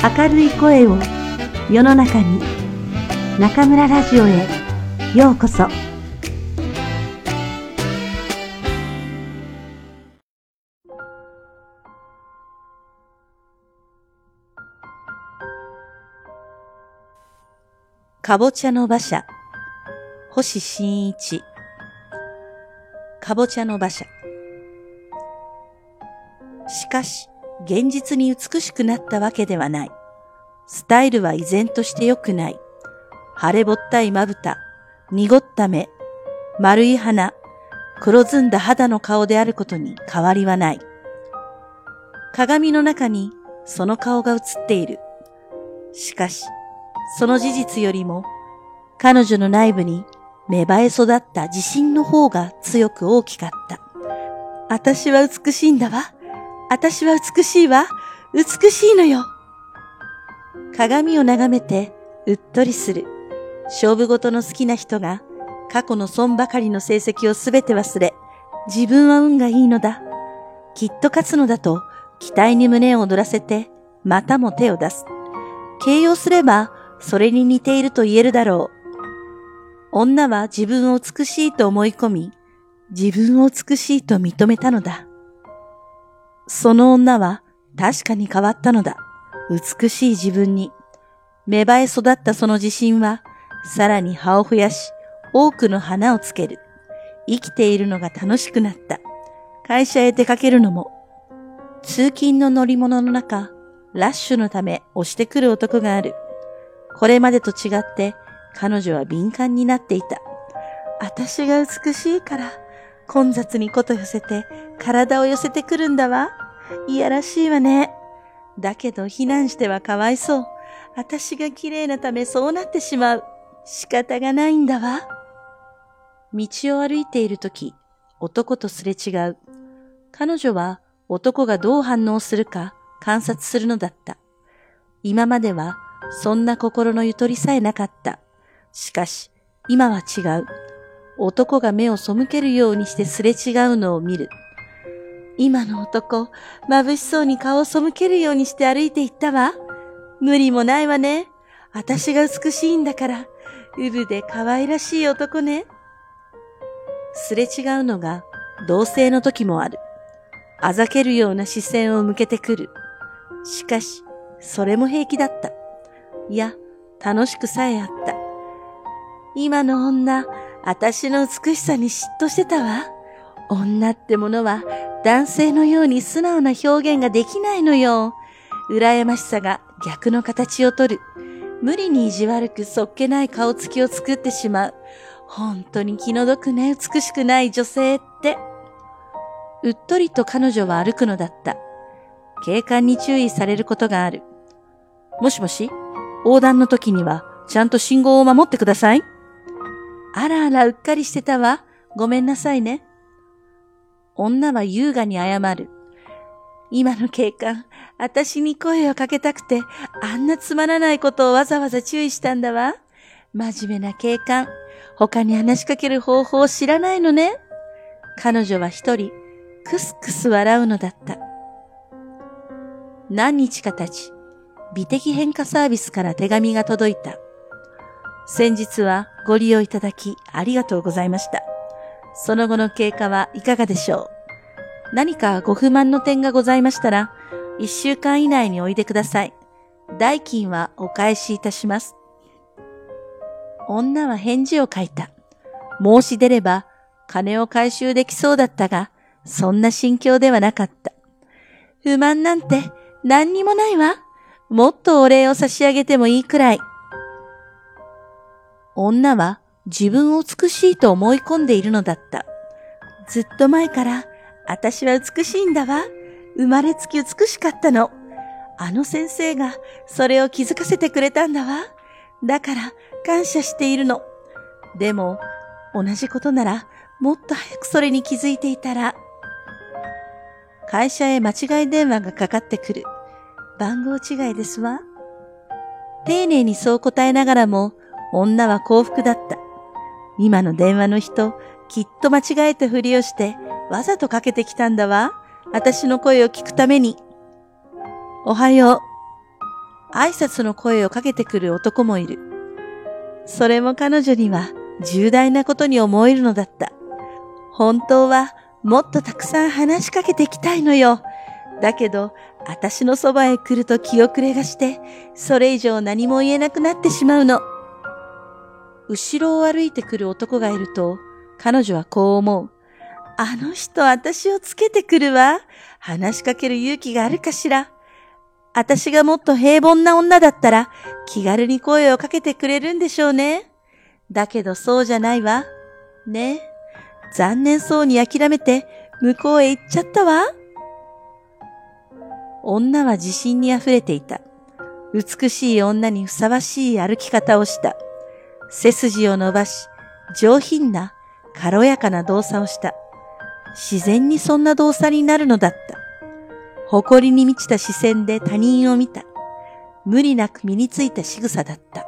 明るい声を世の中に中村ラジオへようこそ。かぼちゃの馬車。星新一。かぼちゃの馬車。しかし現実に美しくなったわけではない。スタイルは依然として良くない。腫れぼったいまぶた、濁った目、丸い鼻、黒ずんだ肌の顔であることに変わりはない。鏡の中にその顔が映っている。しかし、その事実よりも、彼女の内部に芽生え育った自信の方が強く大きかった。私は美しいんだわ。私は美しいわ。美しいのよ。鏡を眺めてうっとりする。勝負事の好きな人が過去の損ばかりの成績をすべて忘れ、自分は運がいいのだ。きっと勝つのだと期待に胸を躍らせて、またも手を出す。形容すれば、それに似ていると言えるだろう。女は自分を美しいと思い込み、自分を美しいと認めたのだ。その女は確かに変わったのだ。美しい自分に。芽生え育ったその自信は、さらに葉を増やし、多くの花をつける。生きているのが楽しくなった。会社へ出かけるのも。通勤の乗り物の中、ラッシュのため押してくる男がある。これまでと違って彼女は敏感になっていた。私が美しいから、混雑にこと寄せて体を寄せてくるんだわ。いやらしいわね。だけど避難してはかわいそう。私が綺麗なためそうなってしまう。仕方がないんだわ。道を歩いているとき、男とすれ違う。彼女は男がどう反応するか観察するのだった。今まではそんな心のゆとりさえなかった。しかし、今は違う。男が目を背けるようにしてすれ違うのを見る。今の男、眩しそうに顔を背けるようにして歩いていったわ。無理もないわね。私が美しいんだから、うぶで可愛らしい男ね。すれ違うのが同性の時もある。あざけるような視線を向けてくる。しかし、それも平気だった。いや、楽しくさえあった。今の女、私の美しさに嫉妬してたわ。女ってものは男性のように素直な表現ができないのよ。羨ましさが逆の形をとる。無理に意地悪くそっけない顔つきを作ってしまう。本当に気の毒ね、美しくない女性って。うっとりと彼女は歩くのだった。警官に注意されることがある。もしもし横断の時にはちゃんと信号を守ってください。あらあらうっかりしてたわ。ごめんなさいね。女は優雅に謝る。今の警官、私に声をかけたくて、あんなつまらないことをわざわざ注意したんだわ。真面目な警官、他に話しかける方法を知らないのね。彼女は一人、くすくす笑うのだった。何日か経ち、美的変化サービスから手紙が届いた。先日はご利用いただきありがとうございました。その後の経過はいかがでしょう？何かご不満の点がございましたら、一週間以内においでください。代金はお返しいたします。女は返事を書いた。申し出れば金を回収できそうだったが、そんな心境ではなかった。不満なんて何にもないわ。もっとお礼を差し上げてもいいくらい。女は自分を美しいと思い込んでいるのだった。ずっと前から、私は美しいんだわ。生まれつき美しかったの。あの先生がそれを気づかせてくれたんだわ。だから感謝しているの。でも、同じことならもっと早くそれに気づいていたら。会社へ間違い電話がかかってくる。番号違いですわ。丁寧にそう答えながらも、女は幸福だった。今の電話の人、きっと間違えたふりをして、わざとかけてきたんだわ。私の声を聞くために。おはよう。挨拶の声をかけてくる男もいる。それも彼女には重大なことに思えるのだった。本当はもっとたくさん話しかけてきたいのよ。だけど、私のそばへ来ると気遅れがして、それ以上何も言えなくなってしまうの。後ろを歩いてくる男がいると、彼女はこう思う。あの人私をつけてくるわ。話しかける勇気があるかしら。私がもっと平凡な女だったら気軽に声をかけてくれるんでしょうね。だけどそうじゃないわ。ね。残念そうに諦めて向こうへ行っちゃったわ。女は自信に溢れていた。美しい女にふさわしい歩き方をした。背筋を伸ばし、上品な、軽やかな動作をした。自然にそんな動作になるのだった。誇りに満ちた視線で他人を見た。無理なく身についた仕草だった。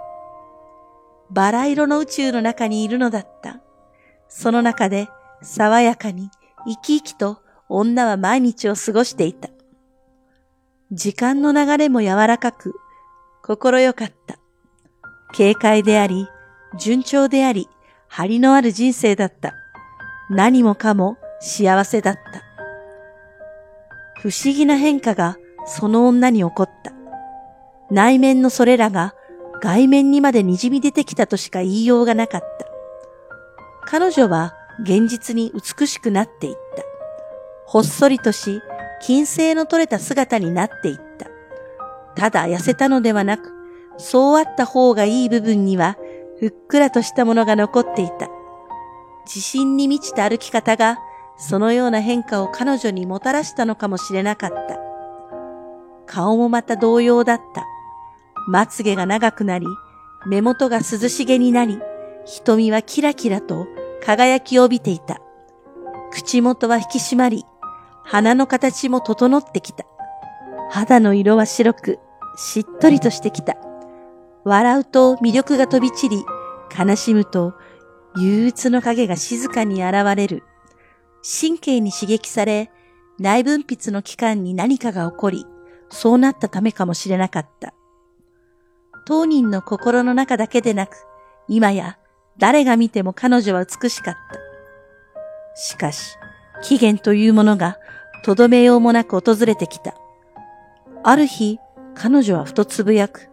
バラ色の宇宙の中にいるのだった。その中で爽やかに生き生きと女は毎日を過ごしていた。時間の流れも柔らかく、心よかった。軽快であり、順調であり、張りのある人生だった。何もかも幸せだった。不思議な変化がその女に起こった。内面のそれらが外面にまで滲み出てきたとしか言いようがなかった。彼女は現実に美しくなっていった。ほっそりとし、金星の取れた姿になっていった。ただ痩せたのではなく、そうあった方がいい部分には、ふっくらとしたものが残っていた。自信に満ちた歩き方がそのような変化を彼女にもたらしたのかもしれなかった。顔もまた同様だった。まつげが長くなり、目元が涼しげになり、瞳はキラキラと輝きを帯びていた。口元は引き締まり、鼻の形も整ってきた。肌の色は白く、しっとりとしてきた。笑うと魅力が飛び散り、悲しむと憂鬱の影が静かに現れる。神経に刺激され、内分泌の器官に何かが起こり、そうなったためかもしれなかった。当人の心の中だけでなく、今や誰が見ても彼女は美しかった。しかし、期限というものがとどめようもなく訪れてきた。ある日、彼女はふとつぶやく。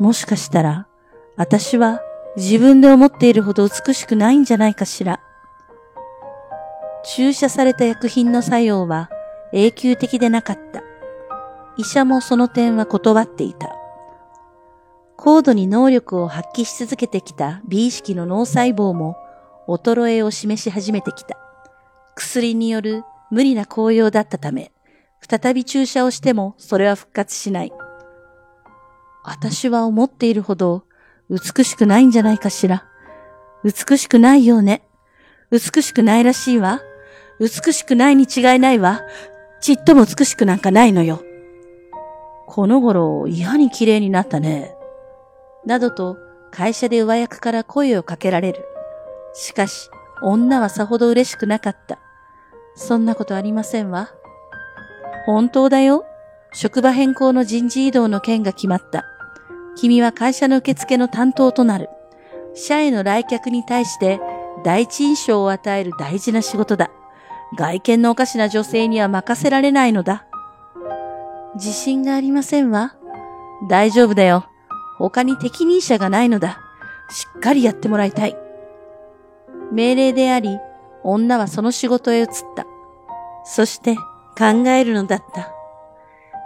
もしかしたら、私は自分で思っているほど美しくないんじゃないかしら。注射された薬品の作用は永久的でなかった。医者もその点は断っていた。高度に能力を発揮し続けてきた美意識の脳細胞も衰えを示し始めてきた。薬による無理な効用だったため、再び注射をしてもそれは復活しない。私は思っているほど美しくないんじゃないかしら。美しくないようね。美しくないらしいわ。美しくないに違いないわ。ちっとも美しくなんかないのよ。この頃、嫌に綺麗になったね。などと、会社で上役から声をかけられる。しかし、女はさほど嬉しくなかった。そんなことありませんわ。本当だよ。職場変更の人事異動の件が決まった。君は会社の受付の担当となる。社への来客に対して第一印象を与える大事な仕事だ。外見のおかしな女性には任せられないのだ。自信がありませんわ。大丈夫だよ。他に適任者がないのだ。しっかりやってもらいたい。命令であり、女はその仕事へ移った。そして考えるのだった。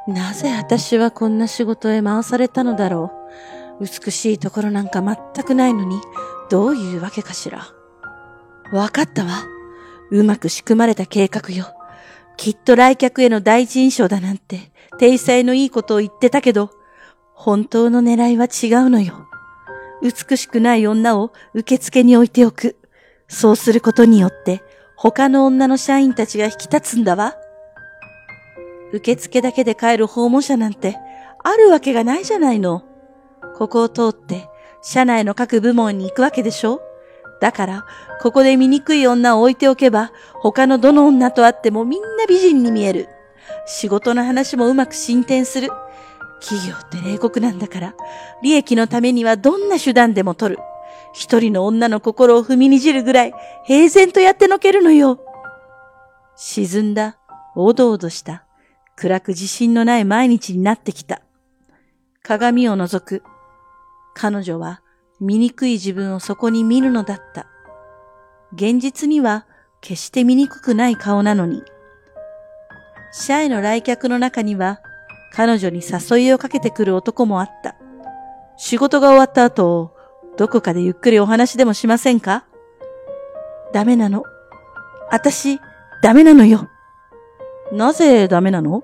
なぜ私はこんな仕事へ回されたのだろう。美しいところなんか全くないのに、どういうわけかしら。わかったわ。うまく仕組まれた計画よ。きっと来客への第一印象だなんて、体裁のいいことを言ってたけど、本当の狙いは違うのよ。美しくない女を受付に置いておく。そうすることによって、他の女の社員たちが引き立つんだわ。受付だけで帰る訪問者なんて、あるわけがないじゃないの。ここを通って、社内の各部門に行くわけでしょだから、ここで醜い女を置いておけば、他のどの女と会ってもみんな美人に見える。仕事の話もうまく進展する。企業って冷酷なんだから、利益のためにはどんな手段でも取る。一人の女の心を踏みにじるぐらい平然とやってのけるのよ。沈んだ、おどおどした、暗く自信のない毎日になってきた。鏡を覗く。彼女は醜い自分をそこに見るのだった。現実には決して醜くない顔なのに。社への来客の中には彼女に誘いをかけてくる男もあった。仕事が終わった後、どこかでゆっくりお話でもしませんか？ダメなの。あたし、ダメなのよ。なぜダメなの？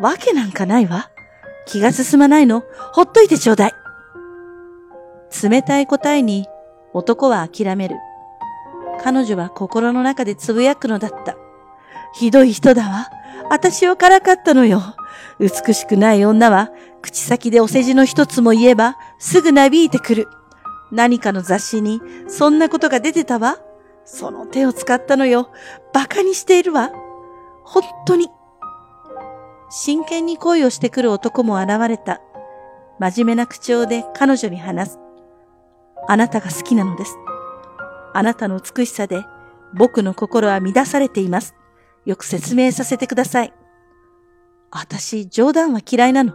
わけなんかないわ。気が進まないの。ほっといてちょうだい。冷たい答えに男は諦める。彼女は心の中でつぶやくのだった。ひどい人だわ。私をからかったのよ。美しくない女は口先でお世辞の一つも言えばすぐなびいてくる。何かの雑誌にそんなことが出てたわ。その手を使ったのよ。馬鹿にしているわ。本当に。真剣に恋をしてくる男も現れた。真面目な口調で彼女に話す。あなたが好きなのです。あなたの美しさで僕の心は乱されています。よく説明させてください。私、冗談は嫌いなの。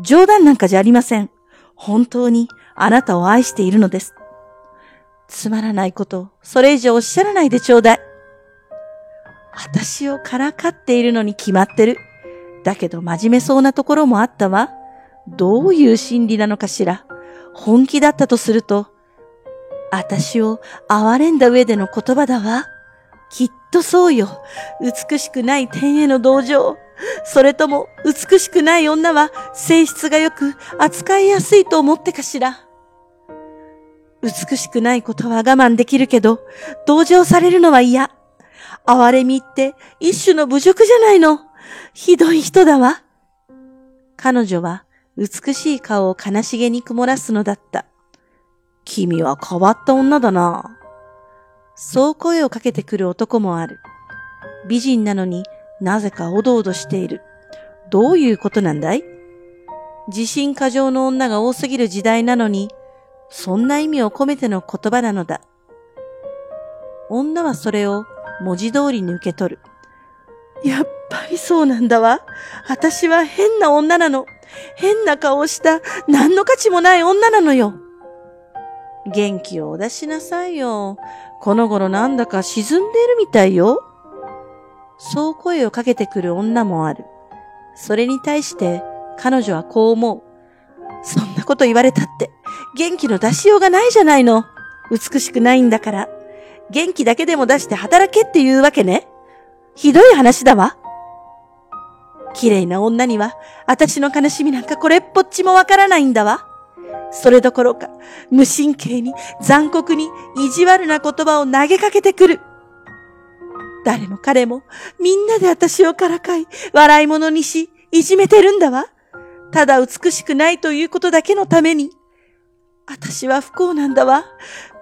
冗談なんかじゃありません。本当にあなたを愛しているのです。つまらないこと、それ以上おっしゃらないでちょうだい。私をからかっているのに決まってる。だけど真面目そうなところもあったわ。どういう心理なのかしら。本気だったとすると、私を憐れんだ上での言葉だわ。きっとそうよ。美しくない天への同情。それとも美しくない女は性質が良く扱いやすいと思ってかしら。美しくないことは我慢できるけど、同情されるのは嫌。哀れみって一種の侮辱じゃないの。ひどい人だわ。彼女は美しい顔を悲しげに曇らすのだった。君は変わった女だな。そう声をかけてくる男もある。美人なのになぜかおどおどしている。どういうことなんだい？自信過剰の女が多すぎる時代なのに、そんな意味を込めての言葉なのだ。女はそれを文字通りに受け取る。やっぱりそうなんだわ。私は変な女なの。変な顔をした何の価値もない女なのよ。元気をお出しなさいよ。この頃なんだか沈んでるみたいよ。そう声をかけてくる女もある。それに対して彼女はこう思う。そんなこと言われたって元気の出しようがないじゃないの。美しくないんだから。元気だけでも出して働けっていうわけね。ひどい話だわ。綺麗な女には、私の悲しみなんかこれっぽっちもわからないんだわ。それどころか、無神経に、残酷に、意地悪な言葉を投げかけてくる。誰も彼も、みんなで私をからかい、笑い物にし、いじめてるんだわ。ただ美しくないということだけのために。私は不幸なんだわ。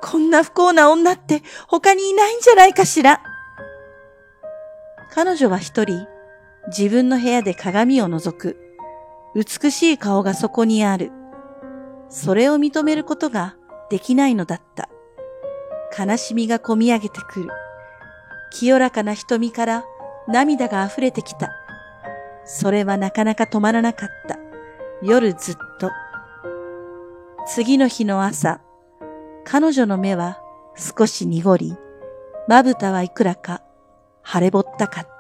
こんな不幸な女って他にいないんじゃないかしら。彼女は一人、自分の部屋で鏡を覗く。美しい顔がそこにある。それを認めることができないのだった。悲しみがこみ上げてくる。清らかな瞳から涙が溢れてきた。それはなかなか止まらなかった。夜ずっと。次の日の朝、彼女の目は少し濁り、まぶたはいくらか腫れぼったかった。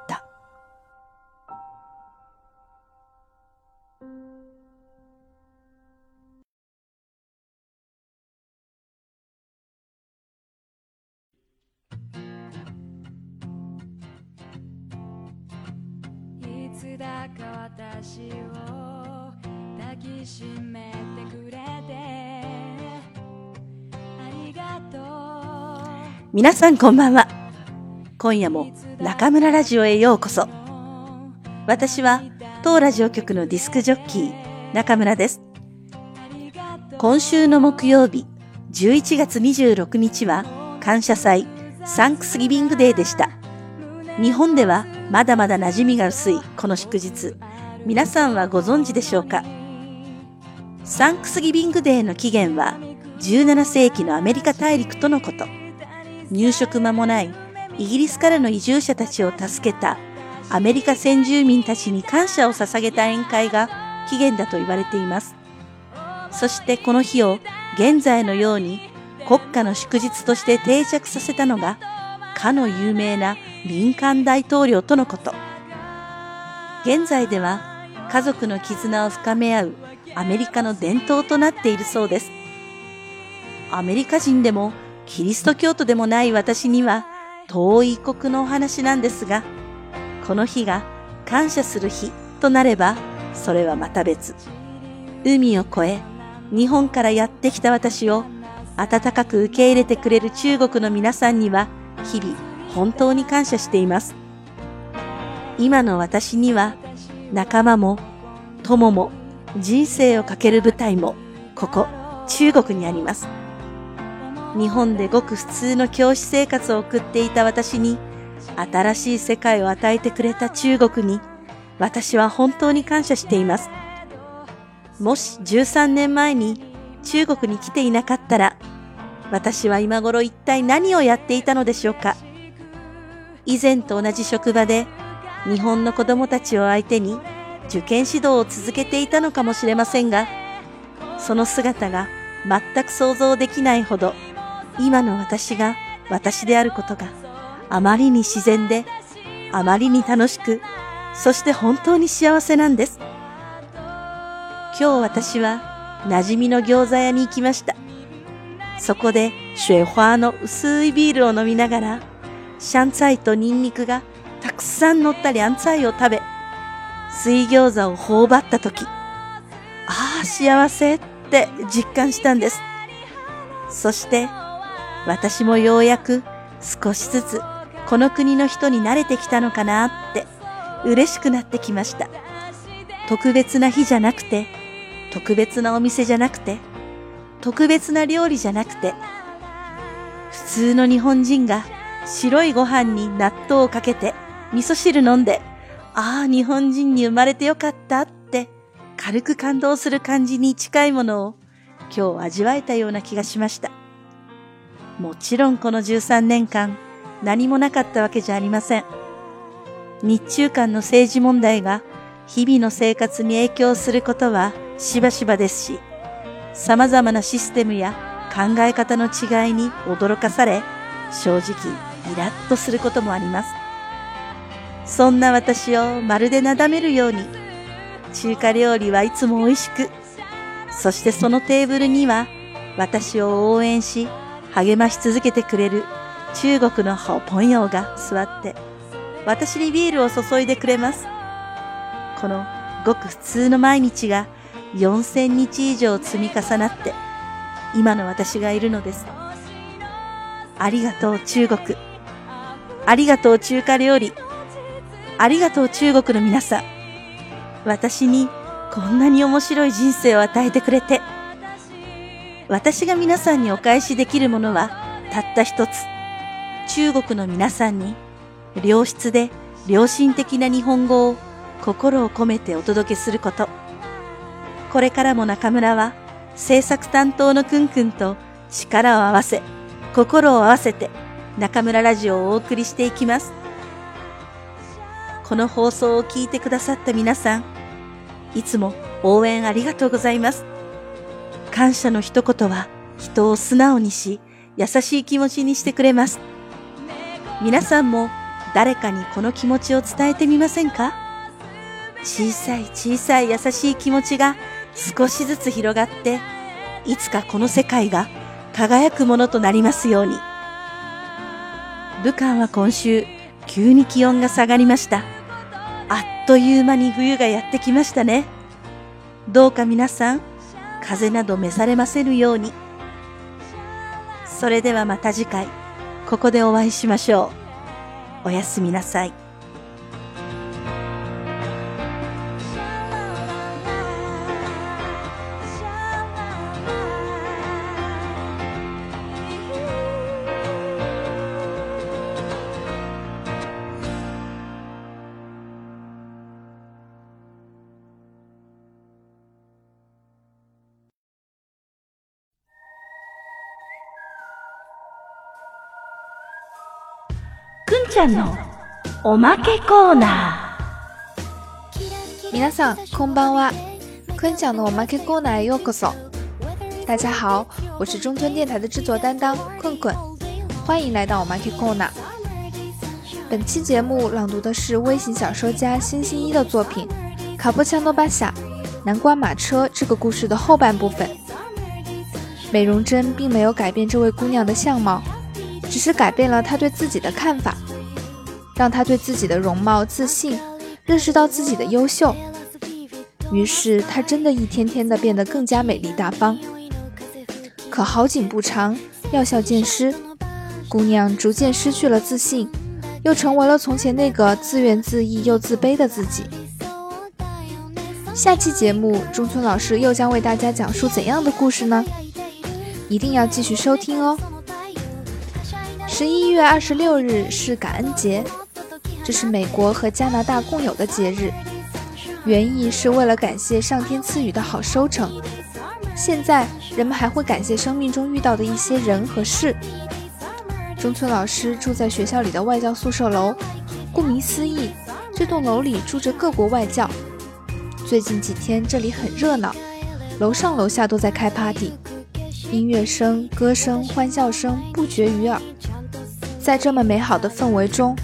皆さんこんばんは。今夜も中村ラジオへようこそ。私は当ラジオ局のディスクジョッキー中村です。今週の木曜日11月26日は感謝祭サンクスギビングデーでした。日本ではまだまだ馴染みが薄いこの祝日。皆さんはご存知でしょうか？サンクスギビングデーの起源は17世紀のアメリカ大陸とのこと。入植間もないイギリスからの移住者たちを助けたアメリカ先住民たちに感謝を捧げた宴会が起源だと言われています。そしてこの日を現在のように国家の祝日として定着させたのがかの有名なリンカン大統領とのこと。現在では家族の絆を深め合うアメリカの伝統となっているそうです。アメリカ人でもキリスト教徒でもない私には遠い異国のお話なんですが、この日が感謝する日となれば、それはまた別。海を越え、日本からやってきた私を温かく受け入れてくれる中国の皆さんには、日々本当に感謝しています。今の私には、仲間も、友も、人生をかける舞台も、ここ、中国にあります。日本でごく普通の教師生活を送っていた私に、新しい世界を与えてくれた中国に、私は本当に感謝しています。もし13年前に中国に来ていなかったら、私は今頃一体何をやっていたのでしょうか。以前と同じ職場で日本の子供たちを相手に受験指導を続けていたのかもしれませんが、その姿が全く想像できないほど今の私が私であることがあまりに自然で、あまりに楽しく、そして本当に幸せなんです。今日私は馴染みの餃子屋に行きました。そこでシュエファーの薄いビールを飲みながら、シャンツァイとニンニクがたくさん乗ったリャンツァイを食べ、水餃子を頬張った時、ああ、幸せって実感したんです。そして私もようやく少しずつこの国の人に慣れてきたのかなって嬉しくなってきました。特別な日じゃなくて、特別なお店じゃなくて、特別な料理じゃなくて、普通の日本人が白いご飯に納豆をかけて味噌汁飲んで、ああ、日本人に生まれてよかったって軽く感動する感じに近いものを今日味わえたような気がしました。もちろんこの13年間、何もなかったわけじゃありません。日中間の政治問題が日々の生活に影響することはしばしばですし、様々なシステムや考え方の違いに驚かされ、正直イラッとすることもあります。そんな私をまるでなだめるように、中華料理はいつも美味しく、そしてそのテーブルには私を応援し、励まし続けてくれる中国のホポンヨーが座って、私にビールを注いでくれます。このごく普通の毎日が4000日以上積み重なって、今の私がいるのです。ありがとう中国。ありがとう中華料理。ありがとう中国の皆さん。私にこんなに面白い人生を与えてくれて、私が皆さんにお返しできるものはたった一つ。中国の皆さんに良質で良心的な日本語を心を込めてお届けすること。これからも中村は制作担当のくんくんと力を合わせ、心を合わせて中村ラジオをお送りしていきます。この放送を聞いてくださった皆さん、いつも応援ありがとうございます。感謝の一言は人を素直にし、優しい気持ちにしてくれます。皆さんも誰かにこの気持ちを伝えてみませんか？小さい小さい優しい気持ちが少しずつ広がって、いつかこの世界が輝くものとなりますように。武漢は今週、急に気温が下がりました。あっという間に冬がやってきましたね。どうか皆さん、風など召されませぬように。それではまた次回、ここでお会いしましょう。おやすみなさい。ちゃんのおまけコーナ皆さんこんばんは，坤讲的我们 K コーナーへようこそ。大家好，我是中村电台的制作担当困困，欢迎来到我们 K コーナー。本期节目朗读的是微型小说家星星一的作品《卡布恰诺巴夏南瓜马车》这个故事的后半部分。美容针并没有改变这位姑娘的相貌，只是改变了她对自己的看法， 让她对自己的容貌自信。认识到自己的优秀，于是她真的一天天的变得更加美丽大方。可好景不长，药效渐失，姑娘逐渐失去了自信，又成为了从前那个自怨自艾又自卑的自己。下期节目，中村老师又将为大家讲述怎样的故事呢？一定要继续收听哦！十一月二十六日是感恩节。这是美国和加拿大共有的节日，原意是为了感谢上天赐予的好收成。现在人们还会感谢生命中遇到的一些人和事。中村老师住在学校里的外教宿舍楼，顾名思义，这栋楼里住着各国外教。最近几天这里很热闹，楼上楼下都在开 party，音乐声、歌声、欢笑声不绝于耳。在这么美好的氛围中。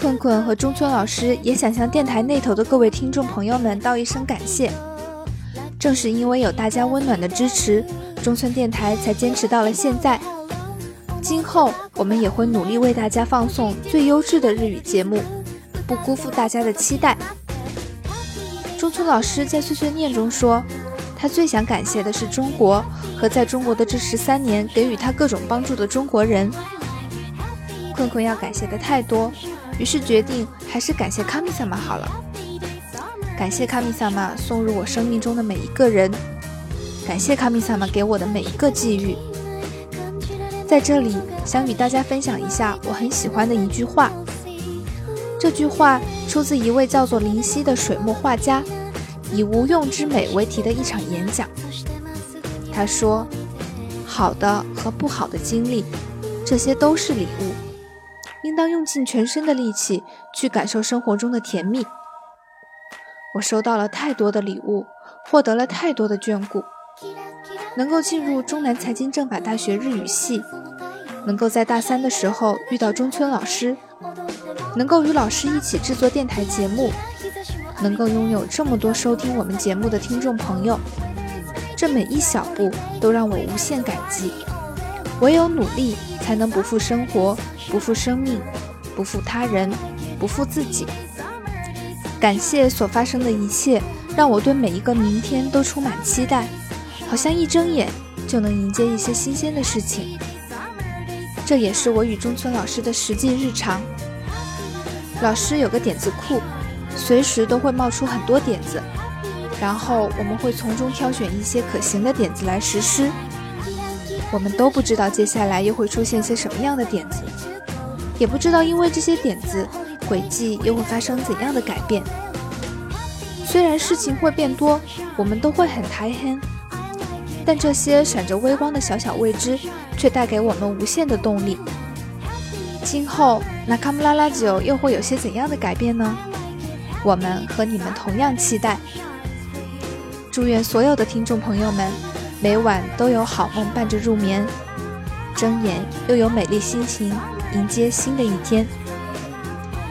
困困和中村老师也想向电台那头的各位听众朋友们道一声感谢。正是因为有大家温暖的支持，中村电台才坚持到了现在。今后我们也会努力为大家放送最优质的日语节目，不辜负大家的期待。中村老师在碎碎念中说，他最想感谢的是中国和在中国的这十三年给予他各种帮助的中国人。困困要感谢的太多。于是决定还是感谢卡米萨玛好了。感谢卡米萨玛送入我生命中的每一个人，感谢卡米萨玛给我的每一个际遇。在这里想与大家分享一下我很喜欢的一句话。这句话出自一位叫做林夕的水墨画家，以无用之美为题的一场演讲。他说：“好的和不好的经历，这些都是礼物。”应当用尽全身的力气去感受生活中的甜蜜。我收到了太多的礼物，获得了太多的眷顾。能够进入中南财经政法大学日语系，能够在大三的时候遇到中村老师，能够与老师一起制作电台节目，能够拥有这么多收听我们节目的听众朋友，这每一小步都让我无限感激。唯有努力，才能不负生活。不负生命，不负他人，不负自己。感谢所发生的一切，让我对每一个明天都充满期待，好像一睁眼就能迎接一些新鲜的事情。这也是我与中村老师的实际日常。老师有个点子库，随时都会冒出很多点子，然后我们会从中挑选一些可行的点子来实施。我们都不知道接下来又会出现些什么样的点子。也不知道因为这些点子，轨迹又会发生怎样的改变。虽然事情会变多，我们都会很开心，但这些闪着微光的小小未知，却带给我们无限的动力。今后那卡姆拉拉酒又会有些怎样的改变呢？我们和你们同样期待。祝愿所有的听众朋友们，每晚都有好梦伴着入眠，睁眼又有美丽心情。迎接新的一天。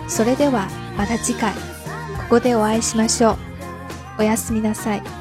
それではまた次回ここでお会いしましょう。おやすみなさい。